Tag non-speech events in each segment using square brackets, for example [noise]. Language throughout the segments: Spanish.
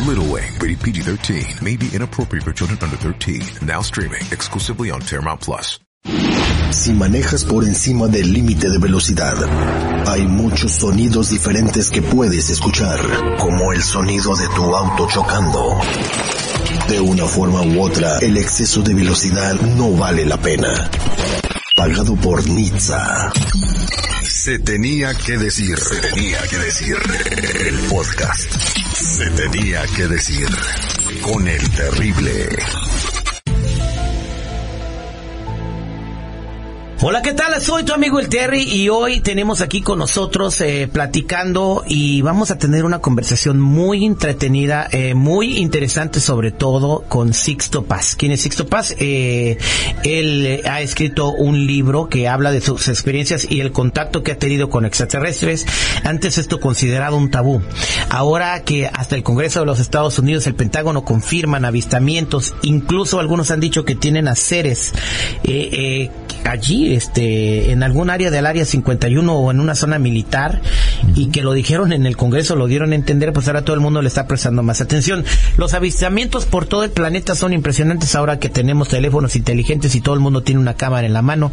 Little Wing, rated PG-13, may be inappropriate for children under 13. Now streaming exclusively on Paramount Plus. Si manejas por encima del límite de velocidad, hay muchos sonidos diferentes que puedes escuchar, como el sonido de tu auto chocando. De una forma u otra, el exceso de velocidad no vale la pena. Pagado por Nizza. Se tenía que decir, se tenía que decir. El podcast. Se tenía que decir. Con el terrible. Hola, ¿qué tal? Soy tu amigo el Terry y hoy tenemos aquí con nosotros eh, platicando y vamos a tener una conversación muy entretenida, eh, muy interesante sobre todo con Sixto Paz. ¿Quién es Sixto Paz? Eh, él ha escrito un libro que habla de sus experiencias y el contacto que ha tenido con extraterrestres. Antes esto considerado un tabú. Ahora que hasta el Congreso de los Estados Unidos, el Pentágono confirman avistamientos, incluso algunos han dicho que tienen a seres eh, eh, allí, este, en algún área del área 51 o en una zona militar y que lo dijeron en el Congreso, lo dieron a entender, pues ahora todo el mundo le está prestando más atención. Los avistamientos por todo el planeta son impresionantes ahora que tenemos teléfonos inteligentes y todo el mundo tiene una cámara en la mano.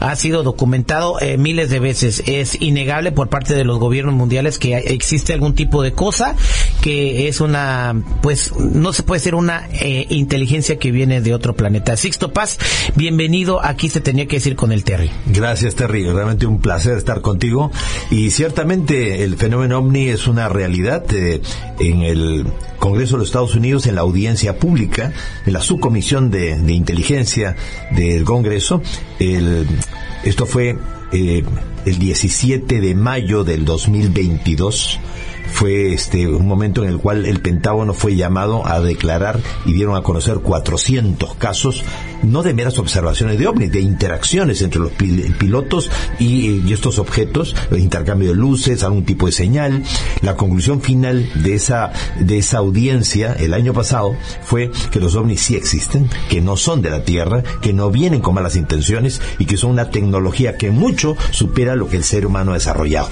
Ha sido documentado eh, miles de veces. Es innegable por parte de los gobiernos mundiales que existe algún tipo de cosa que es una, pues, no se puede ser una eh, inteligencia que viene de otro planeta. Sixto Paz, bienvenido. Aquí se tenía que decir con el Terry. Gracias, Terry. Realmente un placer estar contigo. Y ciertamente el fenómeno ovni es una realidad eh, en el Congreso de los Estados Unidos, en la audiencia pública, en la subcomisión de, inteligencia del Congreso. El, esto fue eh, el 17 de mayo del 2022 fue este un momento en el cual el Pentágono fue llamado a declarar y dieron a conocer 400 casos no de meras observaciones de ovnis, de interacciones entre los pil- pilotos y, y estos objetos, de intercambio de luces, algún tipo de señal. La conclusión final de esa de esa audiencia el año pasado fue que los ovnis sí existen, que no son de la Tierra, que no vienen con malas intenciones y que son una tecnología que mucho supera lo que el ser humano ha desarrollado.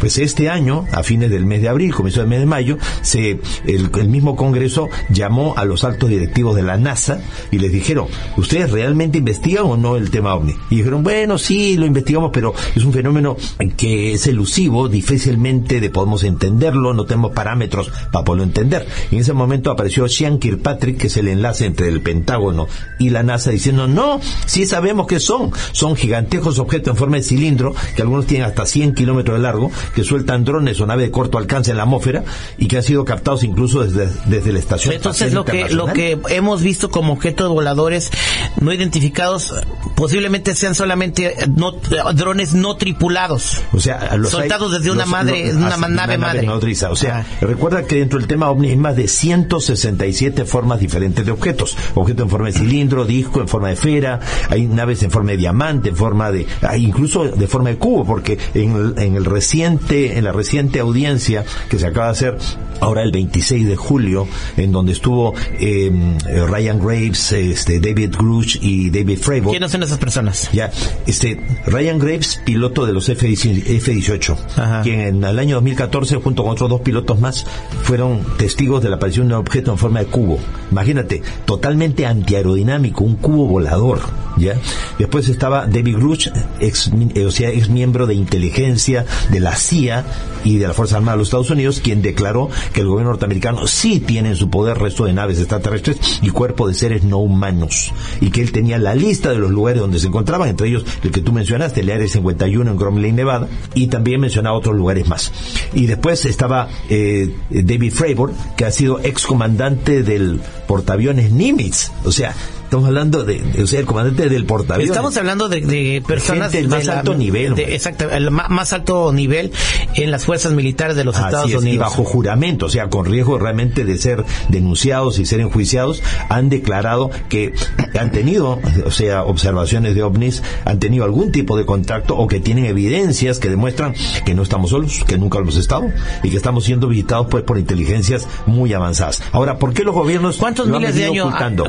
Pues este año, a fines del mes de abril, comienzo del mes de mayo, se, el, el mismo Congreso llamó a los altos directivos de la NASA y les dijeron, ¿ustedes realmente investigan o no el tema ovni? Y dijeron, bueno, sí, lo investigamos, pero es un fenómeno que es elusivo, difícilmente de podemos entenderlo, no tenemos parámetros para poderlo entender. Y en ese momento apareció Sean Kirkpatrick, que es el enlace entre el Pentágono y la NASA, diciendo, no, sí sabemos que son, son gigantescos objetos en forma de cilindro, que algunos tienen hasta 100 kilómetros de largo, que sueltan drones o naves de corto alcance en la atmósfera y que han sido captados incluso desde, desde la estación Entonces lo que lo que hemos visto como objetos voladores no identificados posiblemente sean solamente no, drones no tripulados. O sea, los hay- Soltados desde una los- madre- los- una hasta nave madre. O sea, Ah. recuerda que dentro del tema ovni hay más de 167 formas diferentes de objetos. Objetos en forma de cilindro, disco, en forma de esfera, hay naves en forma de diamante, en forma de, hay incluso de forma de cubo, porque en en el reciente, en la reciente audiencia que se acaba de hacer ahora el 26 de julio, en donde estuvo eh, Ryan Graves, este, David Grush y David Fravor. ¿Quiénes son esas personas? Ya, este, Ryan Graves, piloto de los F-18, F-18, Ajá. quien en el año 2014, junto con otros dos pilotos más, fueron testigos de la aparición de un objeto en forma de cubo. Imagínate, totalmente antiaerodinámico, un cubo volador, ¿ya? Después estaba David Grush, ex, eh, o sea, ex miembro de inteligencia de la CIA y de la Fuerza Armada de los Estados Unidos, quien declaró que el gobierno norteamericano sí tiene en su poder resto de naves extraterrestres y cuerpo de seres no humanos, y que él tenía la lista de los lugares donde se encontraban, entre ellos el que tú mencionaste, el Área 51 en Groom Lake, Nevada, y también mencionaba otros lugares más. Y después estaba eh, David Fravor, que ha sido ex comandante del portaaviones Nimitz, o sea, Estamos hablando de, de- o sea, el comandante del portaaviones. Estamos hablando de, de personas del más de la- alto nivel, de- exacto, el ma- más alto nivel en las fuerzas militares de los Así Estados es, Unidos. Y bajo juramento, o sea, con riesgo realmente de ser denunciados y ser enjuiciados, han declarado que han tenido, o sea, observaciones de ovnis, han tenido algún tipo de contacto o que tienen evidencias que demuestran que no estamos solos, que nunca lo hemos estado y que estamos siendo visitados pues por inteligencias muy avanzadas. Ahora, ¿por qué los gobiernos ¿Cuántos lo han miles de venido años? ocultando?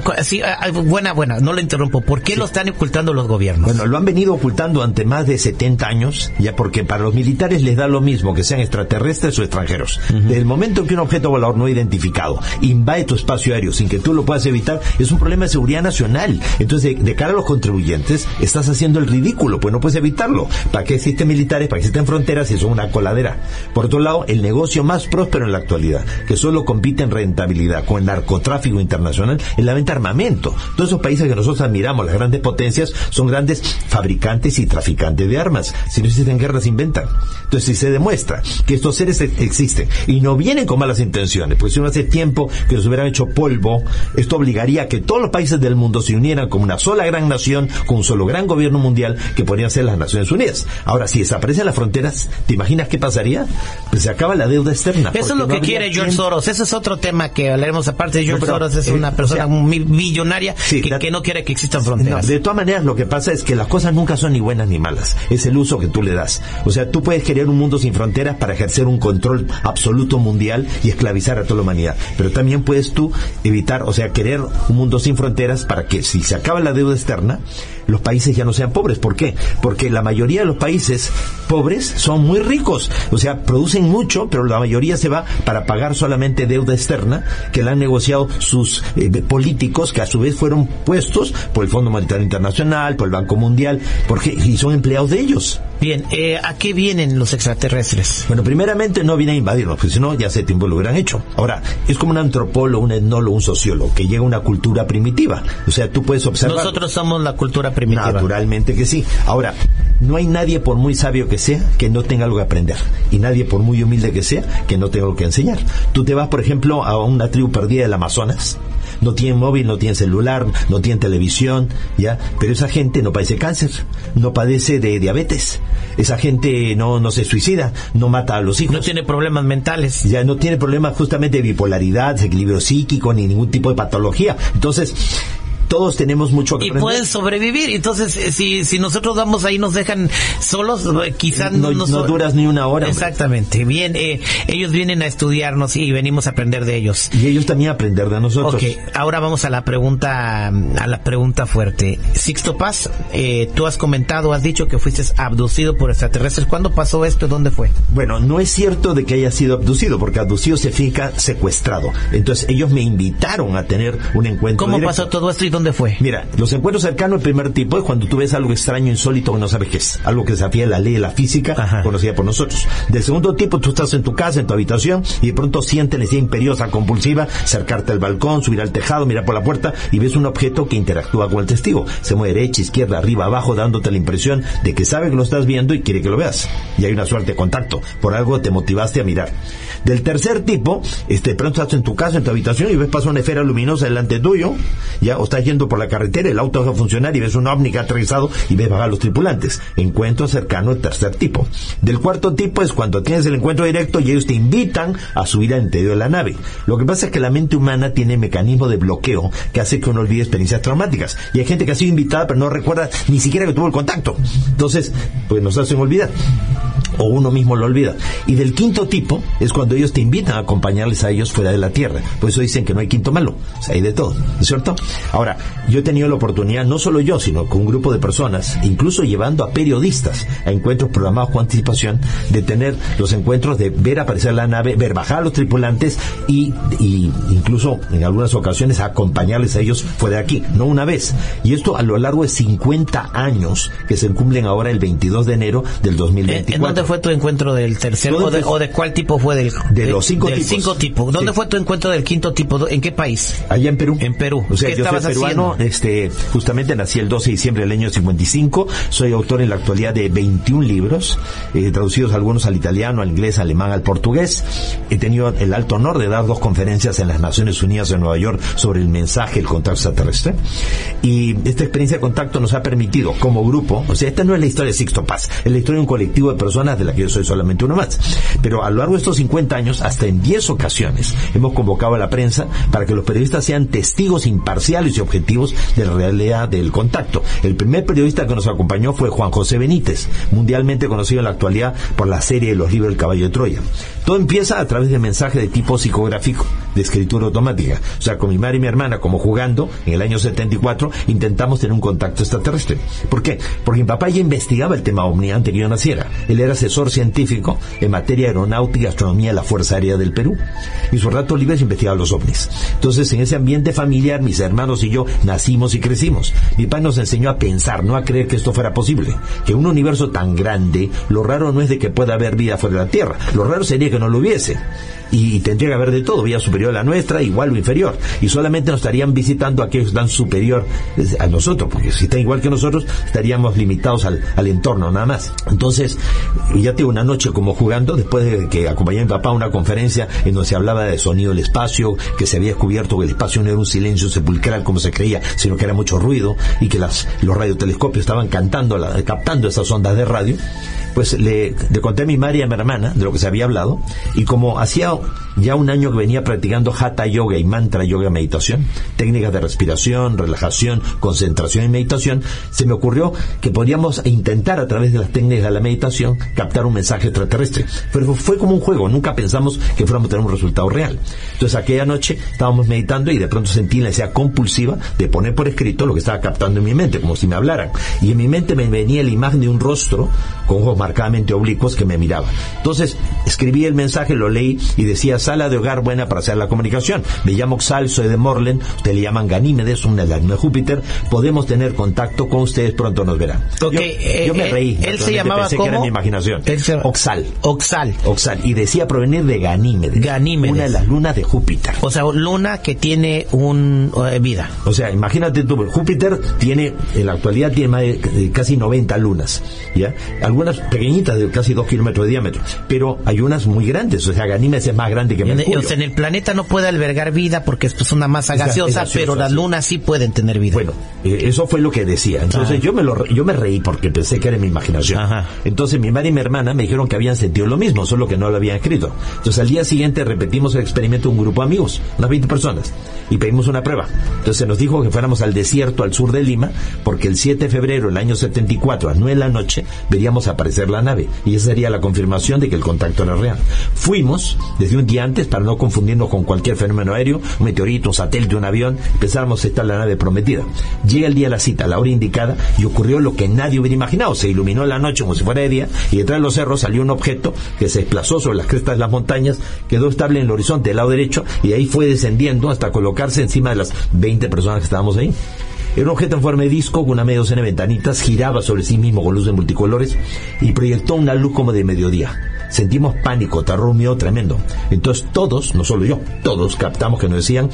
Buena, buena, no lo interrumpo. ¿Por qué lo están ocultando los gobiernos? Bueno, lo han venido ocultando ante más de 70 años, ya porque para los militares les da lo mismo que sean extraterrestres o extranjeros. Desde el momento en que un objeto volador no identificado invade tu espacio aéreo sin que tú lo puedas evitar, es un problema de seguridad nacional. Entonces, de, de cara a los contribuyentes, estás haciendo el ridículo, pues no puedes evitarlo. ¿Para qué existen militares? ¿Para qué existen fronteras si son una coladera? Por otro lado, el negocio más próspero en la actualidad, que solo compite en rentabilidad con el narcotráfico internacional, es la venta de armamento. Todos esos países que nosotros admiramos, las grandes potencias, son grandes fabricantes y traficantes de armas. Si no existen guerras, inventan. Entonces, si se demuestra que estos seres ex- existen y no vienen con malas intenciones, pues si no hace tiempo que los hubieran hecho polvo, esto obligaría a que todos los países del mundo se unieran como una sola gran nación, con un solo gran gobierno mundial que podrían ser las Naciones Unidas. Ahora, si desaparecen las fronteras, ¿te imaginas qué pasaría? Pues se acaba la deuda externa. Eso es porque lo no que quiere George quien- Soros. Ese es otro tema que hablaremos aparte. George No, pero, Soros es eh, una o persona sea, muy billonaria Sí, que, la- que no quiere que existan No, fronteras. de todas maneras, lo que pasa es que las cosas nunca son ni buenas ni malas. Es el uso que tú le das. O sea, tú puedes querer un mundo sin fronteras para ejercer un control absoluto mundial y esclavizar a toda la humanidad. Pero también puedes tú evitar, o sea, querer un mundo sin fronteras para que si se acaba la deuda externa, los países ya no sean pobres. ¿Por qué? Porque la mayoría de los países pobres son muy ricos. O sea, producen mucho, pero la mayoría se va para pagar solamente deuda externa que la han negociado sus eh, políticos, que a su vez fueron puestos por el Fondo Monetario Internacional, por el Banco Mundial, porque y son empleados de ellos. Bien, eh, ¿a qué vienen los extraterrestres? Bueno, primeramente no viene a invadirnos, porque si no, ya hace tiempo lo hubieran hecho. Ahora, es como un antropólogo, un etnólogo, un sociólogo, que llega a una cultura primitiva. O sea, tú puedes observar. Nosotros somos la cultura primitiva. Naturalmente que sí. Ahora, no hay nadie por muy sabio que sea que no tenga algo que aprender. Y nadie por muy humilde que sea que no tenga algo que enseñar. Tú te vas, por ejemplo, a una tribu perdida del Amazonas. No tienen móvil, no tienen celular, no tienen televisión, ¿ya? Pero esa gente no padece cáncer, no padece de diabetes. Esa gente no, no se suicida, no mata a los hijos. No tiene problemas mentales. Ya no tiene problemas justamente de bipolaridad, desequilibrio psíquico, ni ningún tipo de patología. Entonces, todos tenemos mucho que Y aprender. pueden sobrevivir. Entonces, eh, si, si nosotros vamos ahí nos dejan solos, eh, quizás no, no, no duras ni una hora. hombre. Exactamente. Bien, eh, ellos vienen a estudiarnos y venimos a aprender de ellos. Y ellos también aprender de nosotros. Ok, ahora vamos a la pregunta, a la pregunta fuerte. Sixto Paz, eh, tú has comentado, has dicho que fuiste abducido por extraterrestres. ¿Cuándo pasó esto? ¿Dónde fue? Bueno, no es cierto de que haya sido abducido, porque abducido significa secuestrado. Entonces, ellos me invitaron a tener un encuentro ¿Cómo directo. pasó todo esto y dónde fue? Mira, los encuentros cercanos, el primer tipo es cuando tú ves algo extraño, insólito, que no sabes qué es. Algo que desafía la ley de la física, Ajá. conocida por nosotros. Del segundo tipo, tú estás en tu casa, en tu habitación, y de pronto sientes necesidad imperiosa, compulsiva, acercarte al balcón, subir al tejado, mirar por la puerta, y ves un objeto que interactúa con el testigo. Se mueve derecha, izquierda, arriba, abajo, dándote la impresión de que sabe que lo estás viendo y quiere que lo veas. Y hay una suerte de contacto. Por algo te motivaste a mirar. Del tercer tipo, este, de pronto estás en tu casa, en tu habitación, y ves pasar una esfera luminosa delante tuyo, ya, o estás yendo por la carretera, el auto va a funcionar y ves un ovni que aterrizado y ves bajar los tripulantes. Encuentro cercano al tercer tipo. Del cuarto tipo es cuando tienes el encuentro directo y ellos te invitan a subir al interior de la nave. Lo que pasa es que la mente humana tiene mecanismo de bloqueo que hace que uno olvide experiencias traumáticas. Y hay gente que ha sido invitada pero no recuerda ni siquiera que tuvo el contacto. Entonces, pues nos hacen olvidar o uno mismo lo olvida. Y del quinto tipo es cuando ellos te invitan a acompañarles a ellos fuera de la tierra. Por eso dicen que no hay quinto malo. O sea, hay de todo, ¿no es cierto? Ahora, yo he tenido la oportunidad, no solo yo, sino con un grupo de personas, incluso llevando a periodistas a encuentros programados con anticipación, de tener los encuentros de ver aparecer la nave, ver bajar a los tripulantes y, y incluso en algunas ocasiones acompañarles a ellos fuera de aquí, no una vez. Y esto a lo largo de 50 años que se cumplen ahora el 22 de enero del ¿En, 2024. en dónde fue tu encuentro del tercero? Todo O de, empezó- o de cuál tipo fue del De los cinco del tipos. cinco tipos? ¿Dónde Sí. fue tu encuentro del quinto tipo? ¿En qué país? Allá en Perú. En Perú. O sea, ¿Qué yo soy estabas peruano, haciendo? este, justamente nací el 12 de diciembre del año 55, soy autor en la actualidad de 21 libros, eh, traducidos algunos al italiano, al inglés, al alemán, al portugués. He tenido el alto honor de dar dos conferencias en las Naciones Unidas en Nueva York sobre el mensaje, el contacto extraterrestre. Y esta experiencia de contacto nos ha permitido, como grupo, o sea, esta no es la historia de Sixto Paz, es la historia de un colectivo de personas de la que yo soy solamente uno más. Pero a lo largo de estos 50 años, hasta en 10 ocasiones, hemos convocado a la prensa para que los periodistas sean testigos imparciales y objetivos de la realidad del contacto. El primer periodista que nos acompañó fue Juan José Benítez, mundialmente conocido en la actualidad por la serie de los libros El caballo de Troya. Todo empieza a través de mensajes de tipo psicográfico, de escritura automática. O sea, con mi madre y mi hermana, como jugando, en el año 74, intentamos tener un contacto extraterrestre. ¿Por qué? Porque mi papá ya investigaba el tema ovni antes que yo naciera. Él era asesor científico en materia aeronáutica y astronomía de la Fuerza Aérea del Perú. Y sus ratos libres investigaba los ovnis. Entonces, en ese ambiente familiar, mis hermanos y yo nacimos y crecimos. Mi padre nos enseñó a pensar, no a creer que esto fuera posible. Que un universo tan grande, lo raro no es de que pueda haber vida fuera de la Tierra. Lo raro sería que no lo hubiese. Y tendría que haber de todo, vida superior la nuestra, igual o inferior. Y solamente nos estarían visitando aquellos que están superior a nosotros, porque si están igual que nosotros, estaríamos limitados al, al entorno, nada más. Entonces, ya tengo una noche como jugando, después de que acompañé a mi papá a una conferencia en donde se hablaba de sonido del espacio, que se había descubierto que el espacio no era un silencio sepulcral como se creía, sino que era mucho ruido, y que las, los radiotelescopios estaban cantando, captando esas ondas de radio pues le, le conté a mi madre y a mi hermana de lo que se había hablado y como hacía ya un año que venía practicando hatha yoga y mantra yoga meditación, técnicas de respiración, relajación, concentración y meditación, se me ocurrió que podríamos intentar a través de las técnicas de la meditación captar un mensaje extraterrestre. Pero fue como un juego, nunca pensamos que fuéramos a tener un resultado real. Entonces aquella noche estábamos meditando y de pronto sentí la necesidad compulsiva de poner por escrito lo que estaba captando en mi mente, como si me hablaran. Y en mi mente me venía la imagen de un rostro con ojos marcadamente oblicuos que me miraba. Entonces escribí el mensaje, lo leí y decía sala de hogar buena para hacer la comunicación. Me llamo Oxal, soy de Morlen, ustedes le llaman Ganímedes, una de Júpiter. Podemos tener contacto con ustedes, pronto nos verán. Yo, eh, yo me eh, reí. él se llamaba pensé que era ¿cómo? mi imaginación. Él se- Oxal. Oxal. Oxal. Y decía provenir de Ganímedes. Ganímedes. Una de las lunas de Júpiter. O sea, luna que tiene un eh, vida. O sea, imagínate tú, Júpiter tiene, en la actualidad tiene más de, de casi 90 lunas, ¿ya? Algunas pequeñitas de casi 2 kilómetros de diámetro, pero hay unas muy grandes, o sea, Ganímedes es más grande que En, Mercurio. o sea, en el planeta no puede albergar vida porque esto es una masa Es gaseosa, pero las lunas sí pueden tener vida. Bueno, eh, eso fue lo que decía. Entonces yo me lo yo me reí porque pensé que era mi imaginación. Ajá. Entonces mi madre y mi hermana me dijeron que habían sentido lo mismo, solo que no lo habían escrito. Entonces al día siguiente repetimos el experimento un grupo de amigos, unas 20 personas, y pedimos una prueba. Entonces se nos dijo que fuéramos al desierto al sur de Lima, porque el 7 de febrero del año 74 a las 9 de la noche veríamos aparecer la nave, y esa sería la confirmación de que el contacto era real. Fuimos desde un día antes para no confundirnos con cualquier fenómeno aéreo, un meteorito, un satélite, un avión, pensábamos estar la nave prometida. Llega el día de la cita, la hora indicada, y ocurrió lo que nadie hubiera imaginado. Se iluminó la noche como si fuera de día, y detrás de los cerros salió un objeto que se desplazó sobre las crestas de las montañas, quedó estable en el horizonte del lado derecho, y ahí fue descendiendo hasta colocarse encima de las 20 personas que estábamos ahí. Era un objeto en forma de disco con una media docena de ventanitas, giraba sobre sí mismo con luces multicolores y proyectó una luz como de mediodía. Sentimos pánico, terror, miedo tremendo. Entonces todos, no solo yo, todos captamos que nos decían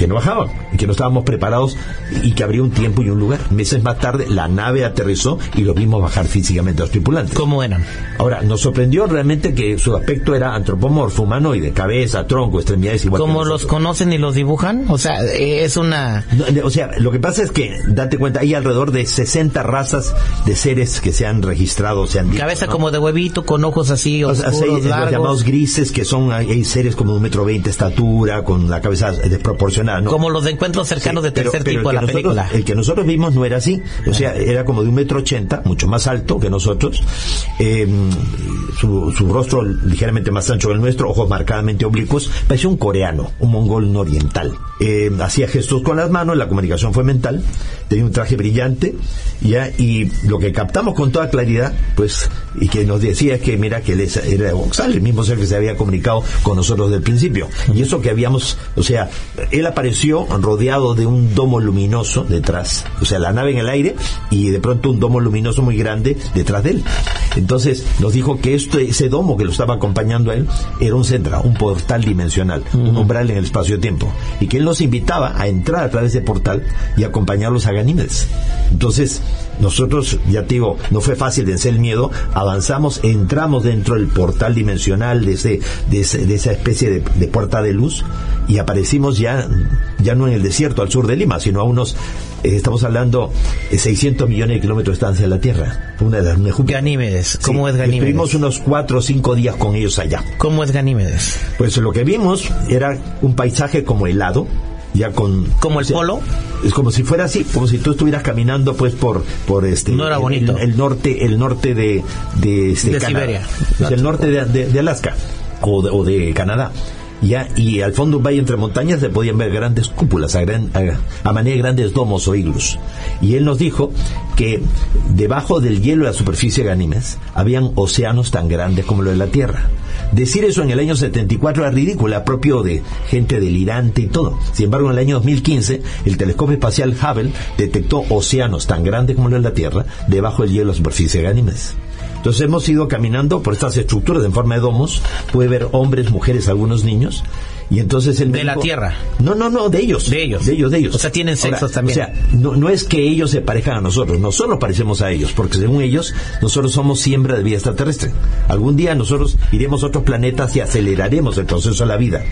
que no bajaban que no estábamos preparados y que habría un tiempo y un lugar. Meses más tarde la nave aterrizó y los vimos bajar físicamente a los tripulantes. ¿Cómo eran? Ahora, nos sorprendió realmente que su aspecto era antropomorfo, humanoide, cabeza, tronco, extremidades igual ¿Cómo los conocen y los dibujan? O sea, eh, es una... No, de- O sea, lo que pasa es que, date cuenta, hay alrededor de 60 razas de seres que se han registrado, se han dicho, Cabeza ¿no? como de huevito, con ojos así O sea, hay los largos. llamados grises, que son, hay seres como de un metro veinte estatura, con la cabeza desproporcionada, ¿no? Como los de encuentros cercanos Sí, de tercer pero- pero tipo de la nosotros- película. El que nosotros vimos no era así. O sea, era como de un metro ochenta, mucho más alto que nosotros. Eh, su, su rostro ligeramente más ancho que el nuestro, ojos marcadamente oblicuos. Parecía un coreano, un mongol no oriental. Eh, hacía gestos con las manos, la comunicación fue mental. Tenía un traje brillante, ya, y lo que captamos con toda claridad, pues, y que nos decía es que, mira, que él era Oxal, el mismo ser que se había comunicado con nosotros del principio. Y eso que habíamos, o sea, él apareció rodeado de un domo luminoso detrás, o sea, la nave en el aire y de pronto un domo luminoso muy grande detrás de él. Entonces nos dijo que este, ese domo que lo estaba acompañando a él era un centra, un portal dimensional, un umbral en el espacio-tiempo, y que él nos invitaba a entrar a través de portal y acompañarlos a Ganímedes. Entonces, nosotros, ya te digo, no fue fácil vencer el miedo, avanzamos, entramos dentro del portal dimensional de, ese, de, ese- de esa especie de, de puerta de luz y aparecimos ya, ya no en el desierto al sur de Lima, sino a unos, eh, estamos hablando de 600 millones de kilómetros de distancia de la Tierra. Una de las una. Ganímedes. ¿Cómo Sí, es Ganímedes? Estuvimos unos cuatro o cinco días con ellos allá. ¿Cómo es Ganímedes? Pues lo que vimos era un paisaje como helado, ya con... ¿Como el polo? Es como si fuera así, como si tú estuvieras caminando pues por por este No era el- bonito. el, el norte el norte de de, este, De Canadá. Siberia. Pues, el norte de, de- de Alaska o de, o de Canadá. Ya, y al fondo un valle entre montañas se podían ver grandes cúpulas, a, gran- a, a manera de grandes domos o iglus. Y él nos dijo que debajo del hielo de la superficie de Ganímedes habían océanos tan grandes como lo de la Tierra. Decir eso en el año 74 era ridículo, propio de gente delirante y todo. Sin embargo, en el año 2015, el telescopio espacial Hubble detectó océanos tan grandes como lo de la Tierra debajo del hielo de la superficie de Ganímedes. Entonces hemos ido caminando por estas estructuras en forma de domos, puede ver hombres, mujeres, algunos niños, y entonces el De la Tierra. No, no, no, de ellos. De ellos. De ellos, de ellos. O sea, tienen sexos también. O sea, no, no es que ellos se parejan a nosotros, nosotros parecemos a ellos, porque según ellos, nosotros somos siembra de vida extraterrestre. Algún día nosotros iremos a otros planetas y aceleraremos el proceso de la vida.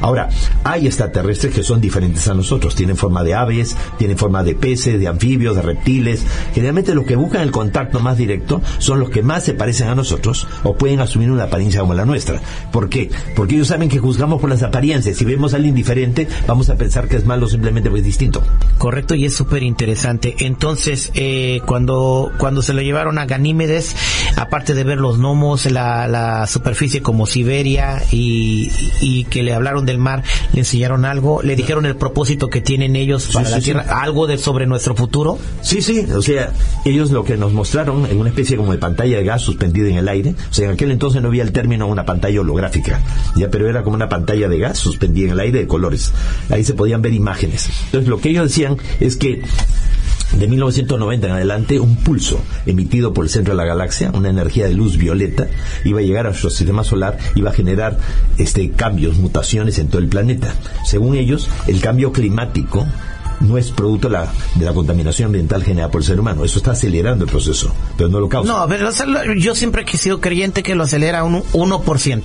Ahora, hay extraterrestres que son diferentes a nosotros, tienen forma de aves, tienen forma de peces, de anfibios, de reptiles. Generalmente los que buscan el contacto más directo son los que más se parecen a nosotros o pueden asumir una apariencia como la nuestra. ¿Por qué? Porque ellos saben que juzgamos por las apariencias. Si vemos a alguien diferente, vamos a pensar que es malo simplemente porque es distinto. Correcto, y es súper interesante. Entonces, eh, cuando, cuando se lo llevaron a Ganímedes, aparte de ver los gnomos, la, la superficie como Siberia y, y que le hablaron del mar, le enseñaron algo, le dijeron el propósito que tienen ellos para sí, la sí. Tierra, algo de sobre nuestro futuro. Sí, sí, o sea, ellos lo que nos mostraron en una especie como de pantalla de gas suspendida en el aire, o sea, en aquel entonces no había el término una pantalla holográfica, ya, pero era como una pantalla de gas suspendida en el aire de colores. Ahí se podían ver imágenes. Entonces, lo que ellos decían es que de 1990 en adelante, un pulso emitido por el centro de la galaxia, una energía de luz violeta, iba a llegar a nuestro sistema solar, iba a generar este cambios, mutaciones en todo el planeta. Según ellos, el cambio climático no es producto de la, de la contaminación ambiental generada por el ser humano. Eso está acelerando el proceso, pero no lo causa. No, pero yo siempre he sido creyente que lo acelera un 1%.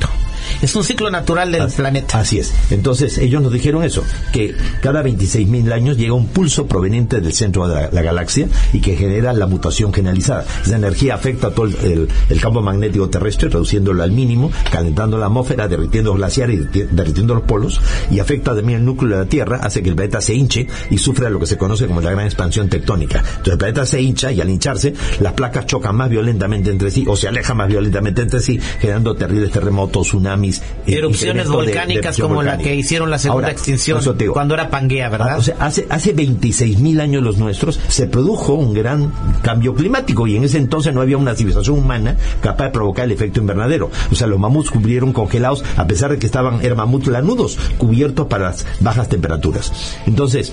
Es un ciclo natural del Así- planeta. Así es. Entonces, ellos nos dijeron eso, que cada 26.000 años llega un pulso proveniente del centro de la, la galaxia y que genera la mutación generalizada. Esa energía afecta a todo el, el- el campo magnético terrestre, reduciéndolo al mínimo, calentando la atmósfera, derritiendo los glaciares y derriti- derritiendo los polos, y afecta también el núcleo de la Tierra, hace que el planeta se hinche y sufra lo que se conoce como la gran expansión tectónica. Entonces, el planeta se hincha y al hincharse, las placas chocan más violentamente entre sí o se alejan más violentamente entre sí, generando terribles terremotos, tsunamis, eh, Erupciones incremento de- de volcánicas como la que hicieron la segunda Ahora, extinción digo, cuando era Pangea, ¿verdad? Ah, O sea, hace, hace 26.000 años los nuestros se produjo un gran cambio climático y en ese entonces no había una civilización humana capaz de provocar el efecto invernadero. O sea, los mamuts cubrieron congelados a pesar de que estaban, eran mamuts lanudos, cubiertos para las bajas temperaturas. Entonces,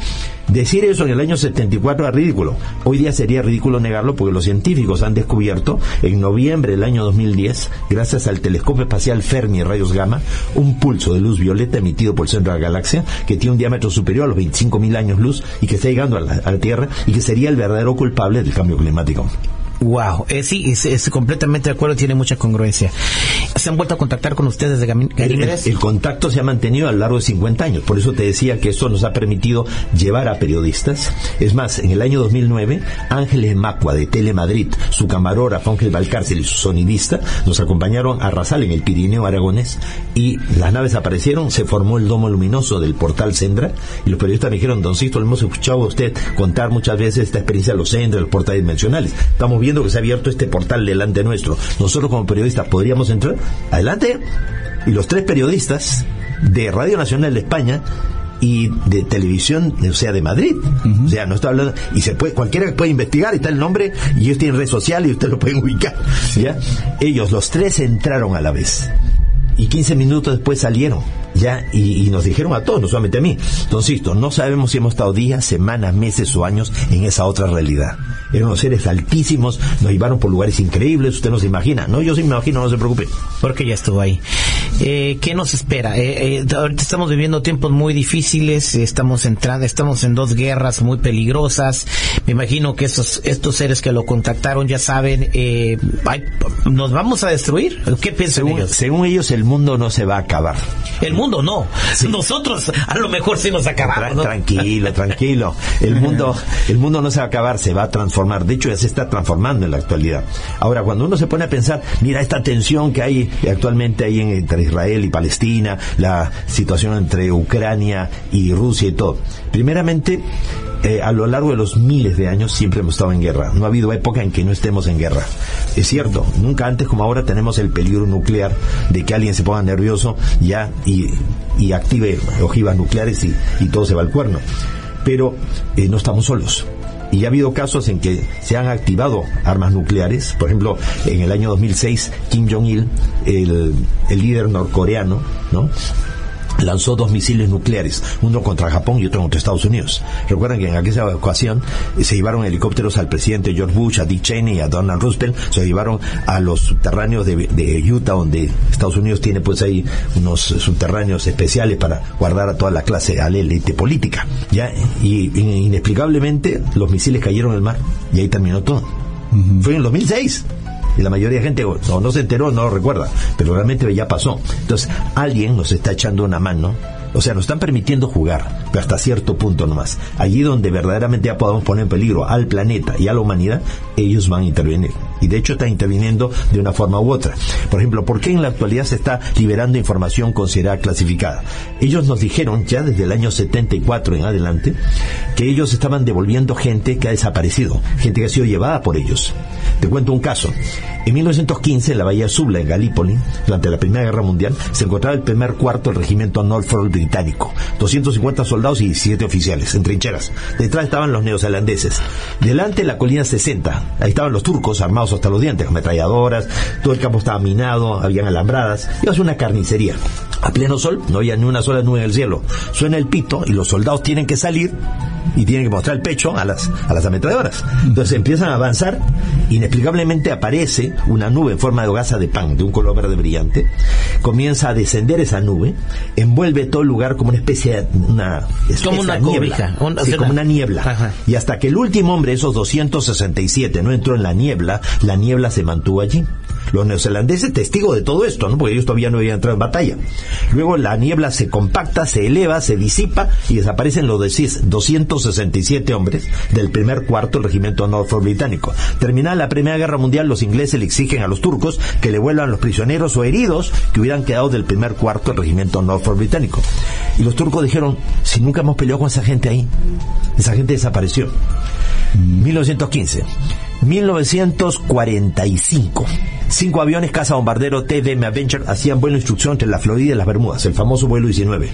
decir eso en el año 74 es ridículo. Hoy día sería ridículo negarlo porque los científicos han descubierto en noviembre del año 2010, gracias al telescopio espacial Fermi rayos gamma, un pulso de luz violeta emitido por el centro de la galaxia que tiene un diámetro superior a los 25.000 años luz y que está llegando a la, a la Tierra y que sería el verdadero culpable del cambio climático. Wow, eh, sí, es, es completamente de acuerdo, tiene mucha congruencia. ¿Se han vuelto a contactar con ustedes de Gami- El, el- Ganímedes? el contacto se ha mantenido a lo largo de 50 años, por eso te decía que esto nos ha permitido llevar a periodistas. Es más, en el año 2009, Ángeles Macua de Telemadrid, su camarógrafo Ángel Valcárcel y su sonidista nos acompañaron a Rasal en el Pirineo Aragonés y las naves aparecieron, se formó el domo luminoso del portal Sendra y los periodistas me dijeron, Don Sisto, lo hemos escuchado a usted contar muchas veces esta experiencia de los Sendra, los portales dimensionales. Estamos viendo que se ha abierto este portal delante nuestro. Nosotros como periodistas podríamos entrar. Adelante. Y los tres periodistas de Radio Nacional de España y de televisión, o sea, de Madrid. O sea, no está hablando, y se puede, cualquiera puede investigar, está el nombre, y ellos tienen red social y ustedes lo pueden [laughs] ubicar. ¿ya? Ellos, los tres entraron a la vez. Y 15 minutos después salieron. Ya, y, y nos dijeron a todos, no solamente a mí. Entonces, no sabemos si hemos estado días, semanas, meses o años en esa otra realidad. Eran unos seres altísimos, nos llevaron por lugares increíbles, usted no se imagina. No, yo sí me imagino, no se preocupe. Porque ya estuvo ahí. Eh, ¿Qué nos espera? Eh, eh, ahorita estamos viviendo tiempos muy difíciles, estamos entrando, estamos en dos guerras muy peligrosas. Me imagino que estos, estos seres que lo contactaron ya saben, eh, ay, ¿nos vamos a destruir? ¿Qué piensan Según, ellos? según ellos, el mundo no se va a acabar. El mundo no. Nosotros a lo mejor sí nos acabamos. ¿no? Tranquilo, tranquilo. El mundo, [laughs] el mundo no se va a acabar, se va a transformar. De hecho, ya se está transformando en la actualidad. Ahora, cuando uno se pone a pensar, mira esta tensión que hay actualmente ahí en- entre Israel y Palestina, la situación entre Ucrania y Rusia y todo. Primeramente, eh, a lo largo de los miles de años siempre hemos estado en guerra. No ha habido época en que no estemos en guerra. Es cierto, nunca antes como ahora tenemos el peligro nuclear de que alguien se ponga nervioso ya y, active ojivas nucleares y, y todo se va al cuerno. Pero eh, no estamos solos. Y ha habido casos en que se han activado armas nucleares. Por ejemplo, en el año 2006, Kim Jong-il, el, el líder norcoreano, ¿no? Lanzó dos misiles nucleares, uno contra Japón y otro contra Estados Unidos. Recuerdan que en aquella ocasión eh, se llevaron helicópteros al presidente George Bush, a Dick Cheney y a Donald Roosevelt, se llevaron a los subterráneos de, de Utah, donde Estados Unidos tiene pues ahí unos subterráneos especiales para guardar a toda la clase, a la élite política. Ya, y, inexplicablemente los misiles cayeron en el mar y ahí terminó todo. Fue en el 2006 y la mayoría de gente o no se enteró, no lo recuerda, pero realmente ya pasó. Entonces, alguien nos está echando una mano, o sea, nos están permitiendo jugar, pero hasta cierto punto nomás. Allí donde verdaderamente ya podamos poner en peligro al planeta y a la humanidad, ellos van a intervenir. Y de hecho están interviniendo de una forma u otra. Por ejemplo, ¿por qué en la actualidad se está liberando información considerada clasificada? Ellos nos dijeron ya desde el año 74 en adelante que ellos estaban devolviendo gente que ha desaparecido, gente que ha sido llevada por ellos. Te cuento un caso. En 1915, en la bahía Subla, en Galípoli, durante la Primera Guerra Mundial, se encontraba el primer cuarto del regimiento Norfolk británico. 250 soldados y 17 oficiales, en trincheras. Detrás estaban los neozelandeses. Delante, la colina 60. Ahí estaban los turcos, armados hasta los dientes, con ametralladoras. Todo el campo estaba minado, habían alambradas. Iba a ser una carnicería. A pleno sol, no había ni una sola nube en el cielo. Suena el pito y los soldados tienen que salir y tienen que mostrar el pecho a las, a las ametralladoras. Entonces empiezan a avanzar, inexplicablemente aparece una nube en forma de hogaza de pan, de un color verde brillante, comienza a descender esa nube, envuelve todo el lugar como una especie de una, Como una niebla, una- Sí, como una niebla. Ajá. Y hasta que el último hombre, esos 267, no entró en la niebla, la niebla se mantuvo allí. Los neozelandeses testigos de todo esto, ¿no? porque ellos todavía no habían entrado en batalla. Luego la niebla se compacta, se eleva, se disipa y desaparecen los decis- 267 hombres del primer cuarto del regimiento Norfolk británico. Terminada la Primera Guerra Mundial, los ingleses le exigen a los turcos que le vuelvan los prisioneros o heridos que hubieran quedado del primer cuarto del regimiento Norfolk británico. Y los turcos dijeron, si nunca hemos peleado con esa gente ahí, esa gente desapareció. 1915. 1945. Cinco aviones caza bombardero TDM Avenger hacían vuelo instrucción entre la Florida y las Bermudas, el famoso vuelo 19.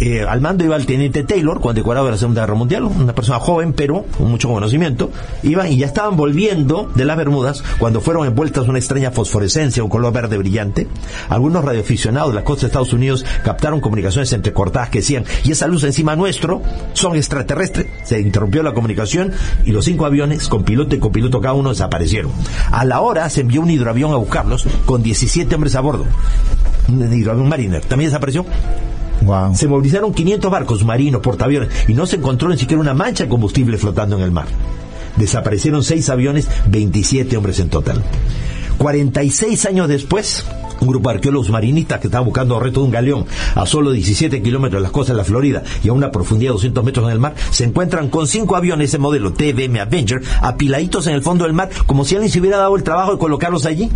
Eh, al mando iba el teniente Taylor, condecorado de la Segunda Guerra Mundial, una persona joven, pero con mucho conocimiento. Iban y ya estaban volviendo de las Bermudas cuando fueron envueltas en una extraña fosforescencia, un color verde brillante. Algunos radioaficionados de la costa de Estados Unidos captaron comunicaciones entrecortadas que decían, y esa luz encima nuestro son extraterrestres. Se interrumpió la comunicación y los cinco aviones, con piloto y copiloto cada uno, desaparecieron. A la hora se envió un hidroavión a buscarlos con 17 hombres a bordo. Un hidroavión Mariner. También desapareció. Se movilizaron 500 barcos marinos, portaaviones, y no se encontró ni siquiera una mancha de combustible flotando en el mar. Desaparecieron 6 aviones, 27 hombres en total. 46 años después, un grupo de arqueólogos marinistas que estaban buscando el reto de un galeón a solo 17 kilómetros de las costas de la Florida y a una profundidad de 200 metros en el mar, se encuentran con cinco aviones ese modelo TBM Avenger apiladitos en el fondo del mar como si alguien se hubiera dado el trabajo de colocarlos allí.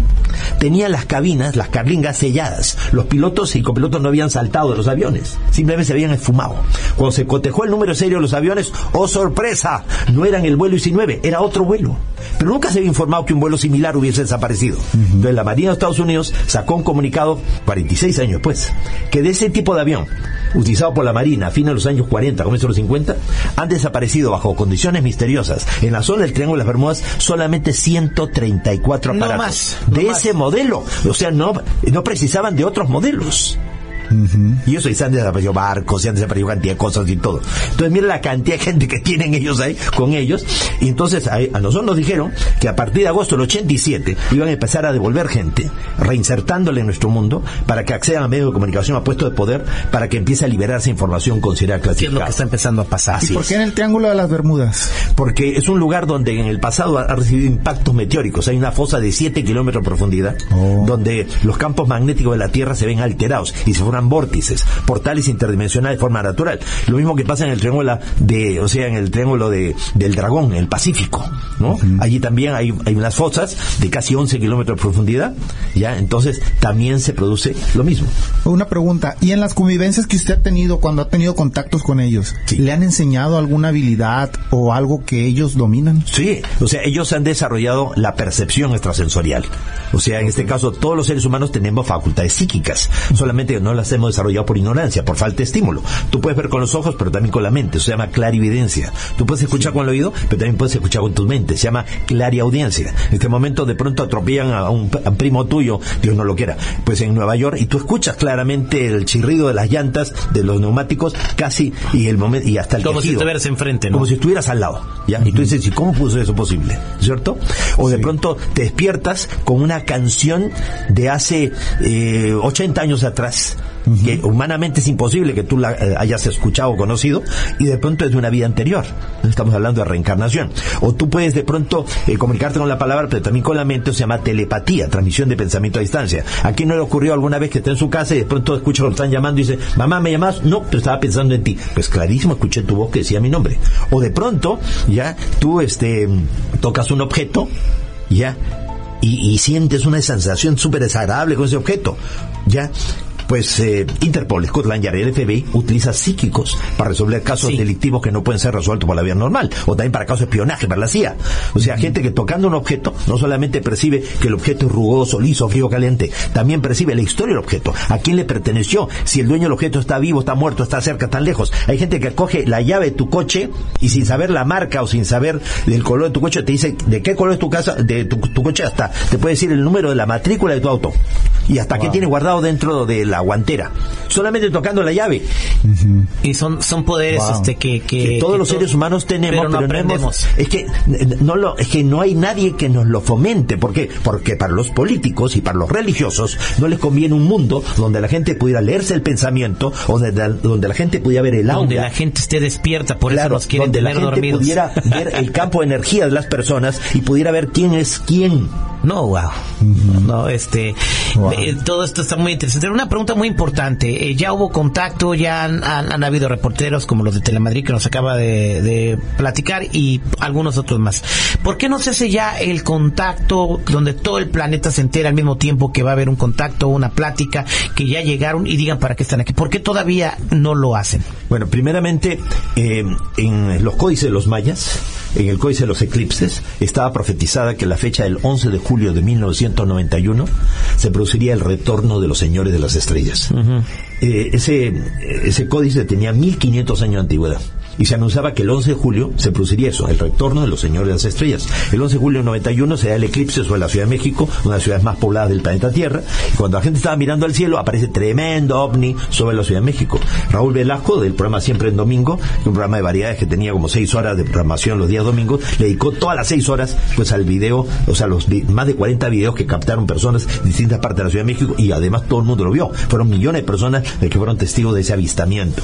Tenían las cabinas, las carlingas selladas. Los pilotos y copilotos no habían saltado de los aviones, simplemente se habían esfumado. Cuando se cotejó el número serio de los aviones, ¡oh sorpresa! No eran el vuelo 19, era otro vuelo. Pero nunca se había informado que un vuelo similar hubiese desaparecido. Entonces la Marina de Estados Unidos sacó un comunicado 46 años después, que de ese tipo de avión, utilizado por la Marina a fines de los años 40, comienzos de los 50, han desaparecido bajo condiciones misteriosas en la zona del Triángulo de las Bermudas solamente 134 No aparatos. más, no de más. ese modelo. O sea, no, no precisaban de otros modelos. Y eso, y se han desaparecido barcos, se han desaparecido cantidad de cosas y todo. Entonces, mira la cantidad de gente que tienen ellos ahí, con ellos. Y entonces, a, a nosotros nos dijeron que a partir de agosto del 87 iban a empezar a devolver gente, reinsertándole en nuestro mundo, para que accedan a medios de comunicación, a puestos de poder, para que empiece a liberarse información considerada ¿Qué es lo clasificada. que está empezando a pasar? Así ¿Y por es. qué en el Triángulo de las Bermudas? Porque es un lugar donde en el pasado ha ha recibido impactos meteóricos. Hay una fosa de 7 kilómetros de profundidad, Oh. donde los campos magnéticos de la Tierra se ven alterados y se forman vórtices, portales interdimensionales de forma natural. Lo mismo que pasa en el triángulo de, o sea, en el triángulo de, del dragón, en el Pacífico, ¿no? Allí también hay, hay unas fosas de casi 11 kilómetros de profundidad, ¿ya? Entonces también se produce lo mismo. Una pregunta, ¿y en las convivencias que usted ha tenido cuando ha tenido contactos con ellos, Sí. le han enseñado alguna habilidad o algo que ellos dominan? Sí, o sea, ellos han desarrollado la percepción extrasensorial. O sea, en este caso, todos los seres humanos tenemos facultades psíquicas, solamente no las hemos desarrollado por ignorancia, por falta de estímulo. Tú puedes ver con los ojos, pero también con la mente, eso se llama clarividencia. Tú puedes escuchar con el oído, pero también puedes escuchar con tu mente, se llama clariaudiencia. En este momento, de pronto atropellan a un, a un primo tuyo, Dios no lo quiera, pues en Nueva York, y tú escuchas claramente el chirrido de las llantas, de los neumáticos, casi, y el momento, y hasta el Como si quejido. estuvieras enfrente, ¿no? Como si estuvieras al lado, ¿ya? Y tú dices, ¿y cómo puso eso posible? ¿Cierto? O de pronto te despiertas con una canción de hace eh, 80 años atrás, que humanamente es imposible que tú la eh, hayas escuchado o conocido, y de pronto es de una vida anterior. Estamos hablando de reencarnación. O tú puedes de pronto eh, comunicarte con la palabra, pero también con la mente, se llama telepatía, transmisión de pensamiento a distancia. ¿A quién no le ocurrió alguna vez que está en su casa y de pronto escucha que lo están llamando y dice, mamá, ¿me llamas? No, pero estaba pensando en ti. Pues clarísimo, escuché tu voz que decía mi nombre. O de pronto, ya, tú este, tocas un objeto, ya, y, y sientes una sensación súper desagradable con ese objeto, ya. Pues eh, Interpol, Scotland Yard y el FBI utiliza psíquicos para resolver casos Sí. delictivos que no pueden ser resueltos por la vía normal, o también para casos de espionaje, para la CIA. O sea, gente que tocando un objeto no solamente percibe que el objeto es rugoso, liso, frío, caliente, también percibe la historia del objeto, a quién le perteneció, si el dueño del objeto está vivo, está muerto, está cerca, está lejos. Hay gente que coge la llave de tu coche y sin saber la marca o sin saber el color de tu coche te dice de qué color es tu casa, de tu, tu coche hasta te puede decir el número de la matrícula de tu auto y hasta qué tiene guardado dentro de la guantera, solamente tocando la llave. Y son, son poderes Wow. este, que, que, que todos que los seres humanos tenemos, pero no pero, no hemos- aprendemos. es que no lo, es que no hay nadie que nos lo fomente, ¿por qué? Porque para los políticos y para los religiosos no les conviene un mundo donde la gente pudiera leerse el pensamiento, o donde, la- donde la gente pudiera ver el aura. donde la gente esté despierta, por eso nos quieren donde la tener gente dormidos. pudiera ver el campo de energía de las personas y pudiera ver quién es quién. No, wow. No, este, Wow. eh, todo esto está muy interesante. Una pregunta muy importante. Eh, ya hubo contacto, ya han, han- han habido reporteros como los de Telemadrid que nos acaba de, de platicar y algunos otros más. ¿Por qué no se hace ya el contacto donde todo el planeta se entera al mismo tiempo que va a haber un contacto, una plática, que ya llegaron y digan para qué están aquí? ¿Por qué todavía no lo hacen? Bueno, primeramente, eh, en los códices de los mayas, en el códice de los eclipses, estaba profetizada que la fecha del 11 de julio de 1991 se produciría el retorno de los señores de las estrellas. Eh, ese, ese códice tenía 1500 años de antigüedad. Y se anunciaba que el 11 de julio se produciría eso, el retorno de los señores de las estrellas. El 11 de julio de 91 se da el eclipse sobre la Ciudad de México, una de las ciudades más pobladas del planeta Tierra. Y cuando la gente estaba mirando al cielo, aparece tremendo ovni sobre la Ciudad de México. Raúl Velasco, del programa Siempre en Domingo, un programa de variedades que tenía como seis horas de programación los días domingos, le dedicó todas las seis horas pues al video, o sea, los más de 40 videos que captaron personas de distintas partes de la Ciudad de México y además todo el mundo lo vio. Fueron millones de personas de que fueron testigos de ese avistamiento.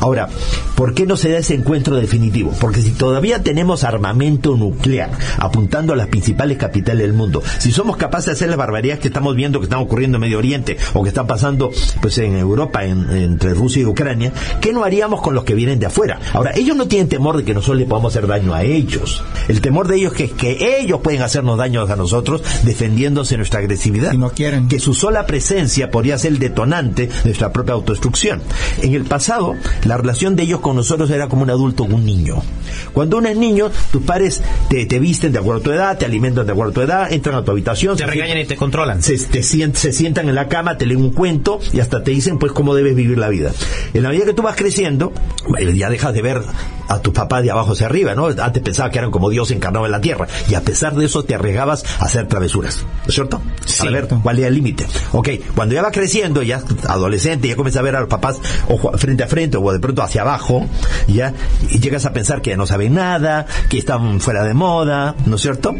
Ahora, ¿por qué no se da ese encuentro definitivo? Porque si todavía tenemos armamento nuclear apuntando a las principales capitales del mundo, si somos capaces de hacer las barbaridades que estamos viendo que están ocurriendo en Medio Oriente o que están pasando pues en Europa, en- entre Rusia y Ucrania, ¿qué no haríamos con los que vienen de afuera? Ahora, ellos no tienen temor de que nosotros le podamos hacer daño a ellos. El temor de ellos es que, que ellos pueden hacernos daño a nosotros defendiéndose de nuestra agresividad Si no quieren. que su sola presencia podría ser el detonante de nuestra propia autodestrucción. En el pasado, la relación de ellos con nosotros era como un adulto con un niño. Cuando uno es niño, tus padres te, te visten de acuerdo a tu edad, te alimentan de acuerdo a tu edad, entran a tu habitación, Te se regañan y te controlan. se, te se sientan en la cama, te leen un cuento y hasta te dicen pues cómo debes vivir la vida. En la medida que tú vas creciendo, ya dejas de ver a tu papá de abajo hacia arriba, ¿no? Antes pensaba que eran como Dios encarnado en la tierra. Y a pesar de eso te arriesgabas a hacer travesuras. ¿No es cierto? Sí. A ver, ¿cuál era el límite? Ok, cuando ya va creciendo, ya adolescente, ya comienza a ver a los papás frente a frente o de pronto hacia abajo, ya, y llegas a pensar que ya no saben nada, que están fuera de moda, ¿no es cierto?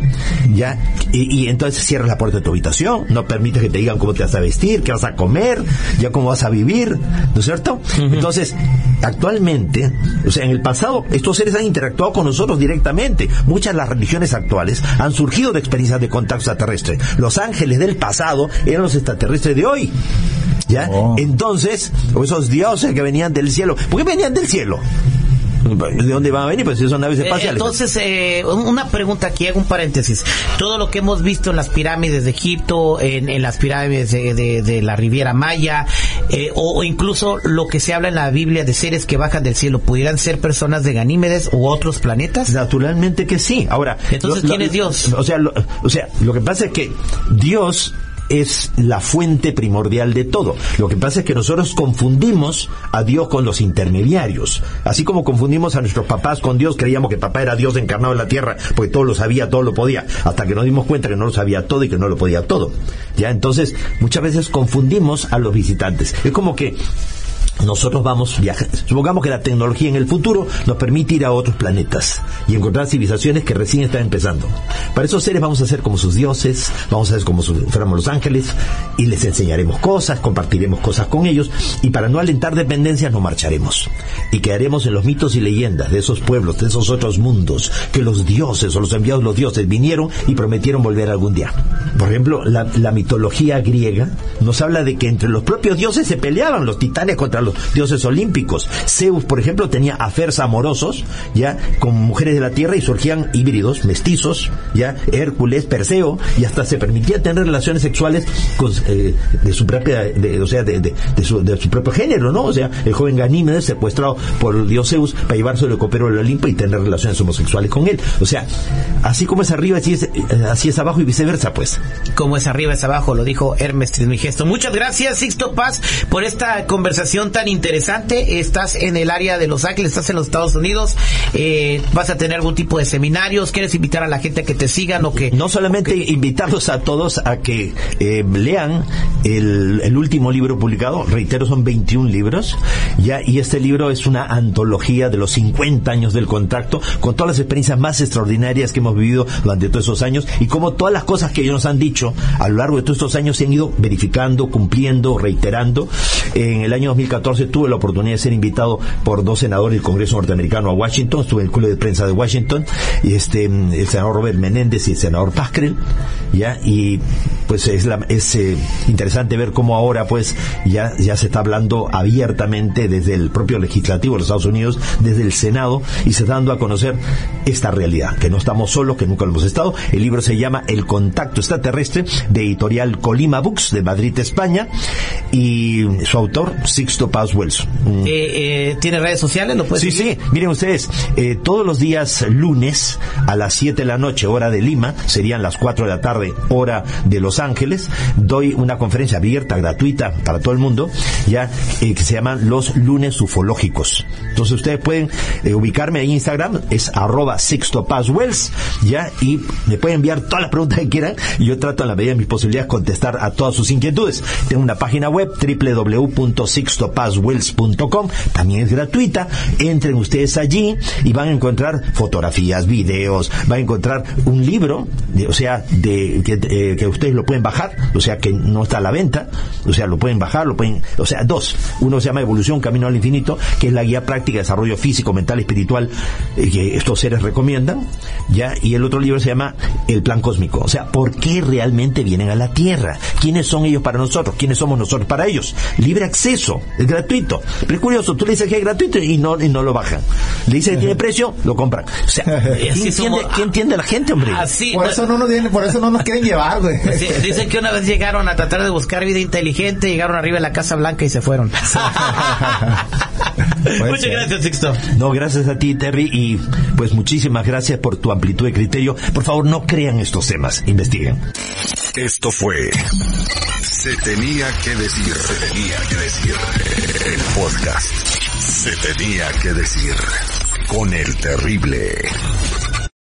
Ya, y, y entonces cierras la puerta de tu habitación, no permites que te digan cómo te vas a vestir, qué vas a comer, ya cómo vas a vivir, ¿no es cierto? Entonces, actualmente, o sea, en el pasado, estos seres han interactuado con nosotros directamente. Muchas de las religiones actuales han surgido de experiencias de contacto extraterrestre. Los ángeles del pasado eran los extraterrestres de hoy. ¿Ya? Oh. Entonces, o esos dioses que venían del cielo. ¿Por qué venían del cielo? ¿De dónde van a venir? Pues si son naves Eh, espaciales. Entonces, eh, una pregunta aquí, hago un paréntesis. Todo lo que hemos visto en las pirámides de Egipto, en, en las pirámides de, de- de la Riviera Maya, eh, o, o incluso lo que se habla en la Biblia de seres que bajan del cielo, ¿pudieran ser personas de Ganímedes u otros planetas? Naturalmente que sí. Ahora, Entonces, ¿quién es Dios? O sea, lo, o sea, lo que pasa es que Dios es la fuente primordial de todo. Lo que pasa es que nosotros confundimos a Dios con los intermediarios. Así como confundimos a nuestros papás con Dios, creíamos que papá era Dios encarnado en la tierra, porque todo lo sabía, todo lo podía, hasta que nos dimos cuenta que no lo sabía todo y que no lo podía todo. Ya, entonces, muchas veces confundimos a los visitantes. Es como que nosotros vamos viajar. Supongamos que la tecnología en el futuro nos permite ir a otros planetas y encontrar civilizaciones que recién están empezando. Para esos seres vamos a ser como sus dioses, vamos a ser como si fuéramos los ángeles y les enseñaremos cosas, compartiremos cosas con ellos y para no alentar dependencias nos marcharemos y quedaremos en los mitos y leyendas de esos pueblos, de esos otros mundos que los dioses o los enviados de los dioses vinieron y prometieron volver algún día. Por ejemplo, la, la mitología griega nos habla de que entre los propios dioses se peleaban los titanes contra los dioses olímpicos. Zeus, por ejemplo, tenía afers amorosos, ya, con mujeres de la tierra y surgían híbridos, mestizos, ya, Hércules, Perseo, y hasta se permitía tener relaciones sexuales con, eh, de su propia, de- o sea, de, de- de su, de su propio género, ¿no? O sea, el joven Ganímedes secuestrado por el dios Zeus para llevárselo de copero del Olimpo y tener relaciones homosexuales con él. O sea, así como es arriba, así es, así es abajo y viceversa, pues. Como es arriba es abajo, lo dijo Hermes Trismegisto. Muchas gracias, Sixto Paz, por esta conversación tan interesante. Estás en el área de Los Ángeles, estás en los Estados Unidos, eh, vas a tener algún tipo de seminarios, quieres invitar a la gente a que te sigan o que... No solamente invitarlos a todos a que eh, lean el, el último libro publicado, reitero, son 21 libros, ya, y este libro es una antología de los 50 años del contacto, con todas las experiencias más extraordinarias que hemos vivido durante todos esos años, y como todas las cosas que ellos nos han dicho a lo largo de todos estos años se han ido verificando, cumpliendo, reiterando. En el año 2014 tuve la oportunidad de ser invitado por dos senadores del Congreso norteamericano a Washington, estuve en el Club de Prensa de Washington, y este, el senador Robert Menéndez y el senador Pascrell, ya, y pues es, la- es eh, interesante ver cómo ahora pues ya, ya se está hablando abiertamente desde el propio legislativo de los Estados Unidos, desde el Senado, y se está dando a conocer esta realidad, que no estamos solos, que nunca lo hemos estado. El libro se llama El contacto extraterrestre, de editorial Colima Books, de Madrid, España, y su autor, Sixto Paz Wells. un Eh, eh, ¿Tiene redes sociales? ¿Lo Sí, seguir? sí, miren ustedes, eh, todos los días lunes a las 7 de la noche, hora de Lima, serían las 4 de la tarde, hora de Los Ángeles, doy una conferencia abierta, gratuita para todo el mundo, ya que se llaman los lunes ufológicos. Entonces ustedes pueden ubicarme en Instagram, es arroba Sixto Paz Wells, ya, y me pueden enviar todas las preguntas que quieran, y yo trato en la medida de mis posibilidades contestar a todas sus inquietudes. Tengo una página web, www.sixtopazwells.com, también es gratuita, entren ustedes allí y van a encontrar fotografías, videos, van a encontrar un libro, de- o sea, de que, eh, que ustedes lo pueden bajar, o sea, que no está a la venta, o sea, lo pueden bajar, lo pueden, o sea, dos, uno se llama Evolución Camino al Infinito, que es la guía práctica de desarrollo físico, mental espiritual eh, que estos seres recomiendan, ya, y el otro libro se llama El Plan Cósmico, o sea, ¿por qué realmente vienen a la Tierra? ¿Quiénes son ellos para nosotros? ¿Quiénes somos nosotros para ellos? Libre acceso, es gratuito. Pero es curioso, tú le dices que es gratuito y no, y no lo bajan. Le dices que tiene precio, lo compran. O sea, ¿qué Así entiende, somos- qué entiende la gente, hombre? Así, Por eso no nos vienen, por eso no nos quieren llevar, güey. Sí, dicen que una vez llegaron a tratar de buscar vida inteligente, llegaron arriba de la Casa Blanca y se fueron. [laughs] Muchas ser. gracias, Sixto. No, gracias a ti, Terry, y pues muchísimas gracias por tu amplitud de criterio. Por favor, no crean estos temas, investiguen. Esto fue Se tenía que decir, se tenía que decir. El podcast Se tenía que decir. con el terrible.